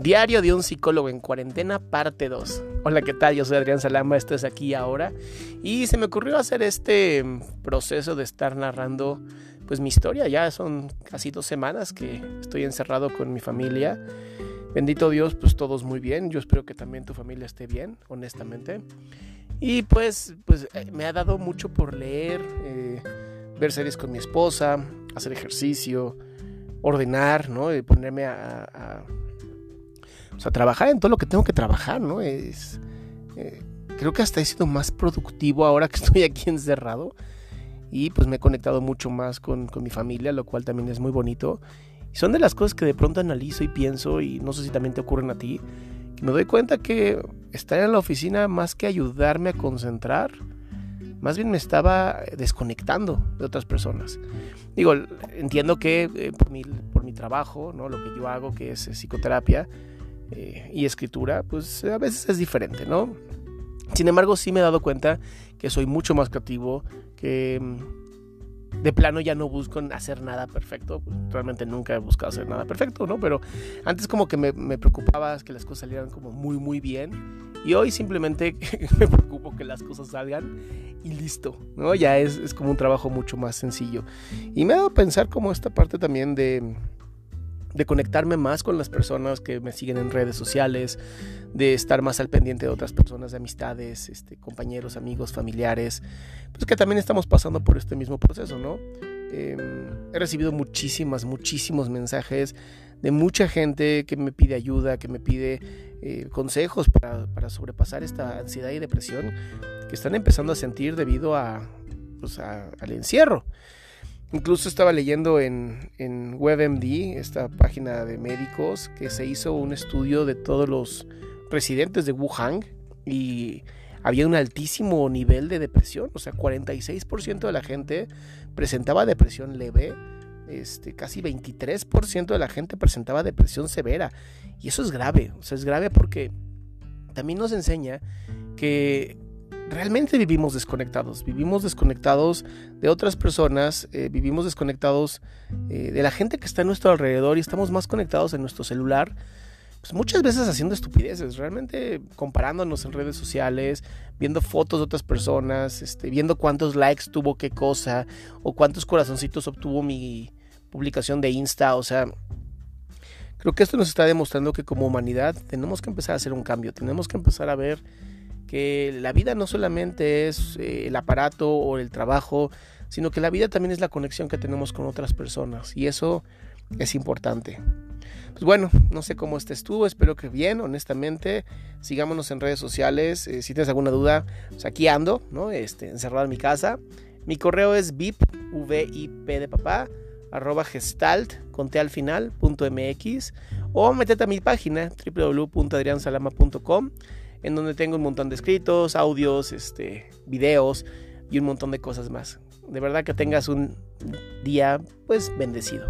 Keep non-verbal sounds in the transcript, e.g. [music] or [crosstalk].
Diario de un psicólogo en cuarentena, parte 2. Hola, ¿qué tal? Yo soy Adrián Salama, esto es aquí ahora. Y se me ocurrió hacer este proceso de estar narrando pues mi historia. Ya son casi dos semanas que estoy encerrado con mi familia. Bendito Dios, pues todos muy bien. Yo espero que también tu familia esté bien, honestamente. Y pues, pues eh, me ha dado mucho por leer, eh, ver series con mi esposa, hacer ejercicio, ordenar, ¿no? Y ponerme a o sea, trabajar en todo lo que tengo que trabajar, ¿no? Es, eh, creo que hasta he sido más productivo ahora que [laughs] estoy aquí encerrado. Y pues me he conectado mucho más con, con mi familia, lo cual también es muy bonito. Y son de las cosas que de pronto analizo y pienso, y no sé si también te ocurren a ti, que me doy cuenta que estar en la oficina, más que ayudarme a concentrar, más bien me estaba desconectando de otras personas. Digo, entiendo que eh, por, mi, por mi trabajo, ¿no? lo que yo hago, que es psicoterapia, eh, y escritura, pues a veces es diferente, ¿no? Sin embargo, sí me he dado cuenta que soy mucho más creativo, que mm, de plano ya no busco hacer nada perfecto. Pues, realmente nunca he buscado hacer nada perfecto, ¿no? Pero antes como que me, me preocupaba que las cosas salieran como muy, muy bien. Y hoy simplemente [laughs] me preocupo que las cosas salgan y listo, ¿no? Ya es, es como un trabajo mucho más sencillo. Y me ha dado a pensar como esta parte también de de conectarme más con las personas que me siguen en redes sociales, de estar más al pendiente de otras personas, de amistades, este, compañeros, amigos, familiares, pues que también estamos pasando por este mismo proceso, ¿no? Em, he recibido muchísimas, muchísimos mensajes de mucha gente que me pide ayuda, que me pide eh, consejos para, para, sobrepasar esta ansiedad y depresión que están empezando a sentir debido a, pues a, al encierro. Incluso estaba leyendo en, en, WebMD, esta página de médicos, que se hizo un estudio de todos los residentes de Wuhan y había un altísimo nivel de depresión, o sea, 46% de la gente presentaba depresión leve, este, casi 23% de la gente presentaba depresión severa. Y eso es grave, o sea, es grave porque también nos enseña que realmente vivimos desconectados, vivimos desconectados de otras personas, eh, vivimos desconectados eh, de la gente que está a nuestro alrededor y estamos más conectados en nuestro celular, pues muchas veces haciendo estupideces, realmente comparándonos en redes sociales, viendo fotos de otras personas, este, viendo cuántos likes tuvo qué cosa o cuántos corazoncitos obtuvo mi publicación de Insta, o sea, creo que esto nos está demostrando que como humanidad tenemos que empezar a hacer un cambio, tenemos que empezar a ver que la vida no solamente es eh, el aparato o el trabajo, sino que la vida también es la conexión que tenemos con otras personas y eso es importante. Pues bueno, no sé cómo estés tú, espero que bien, honestamente. Sigámonos en redes sociales. Eh, si tienes alguna duda, pues aquí ando, ¿no? Este, encerrado en mi casa. Mi correo es vip, v de papá, arroba gestalt, conté al final, punto mx, o métete a mi página, www.adriansalama.com en donde tengo un montón de escritos, audios, este, videos y un montón de cosas más. De verdad que tengas un día pues bendecido.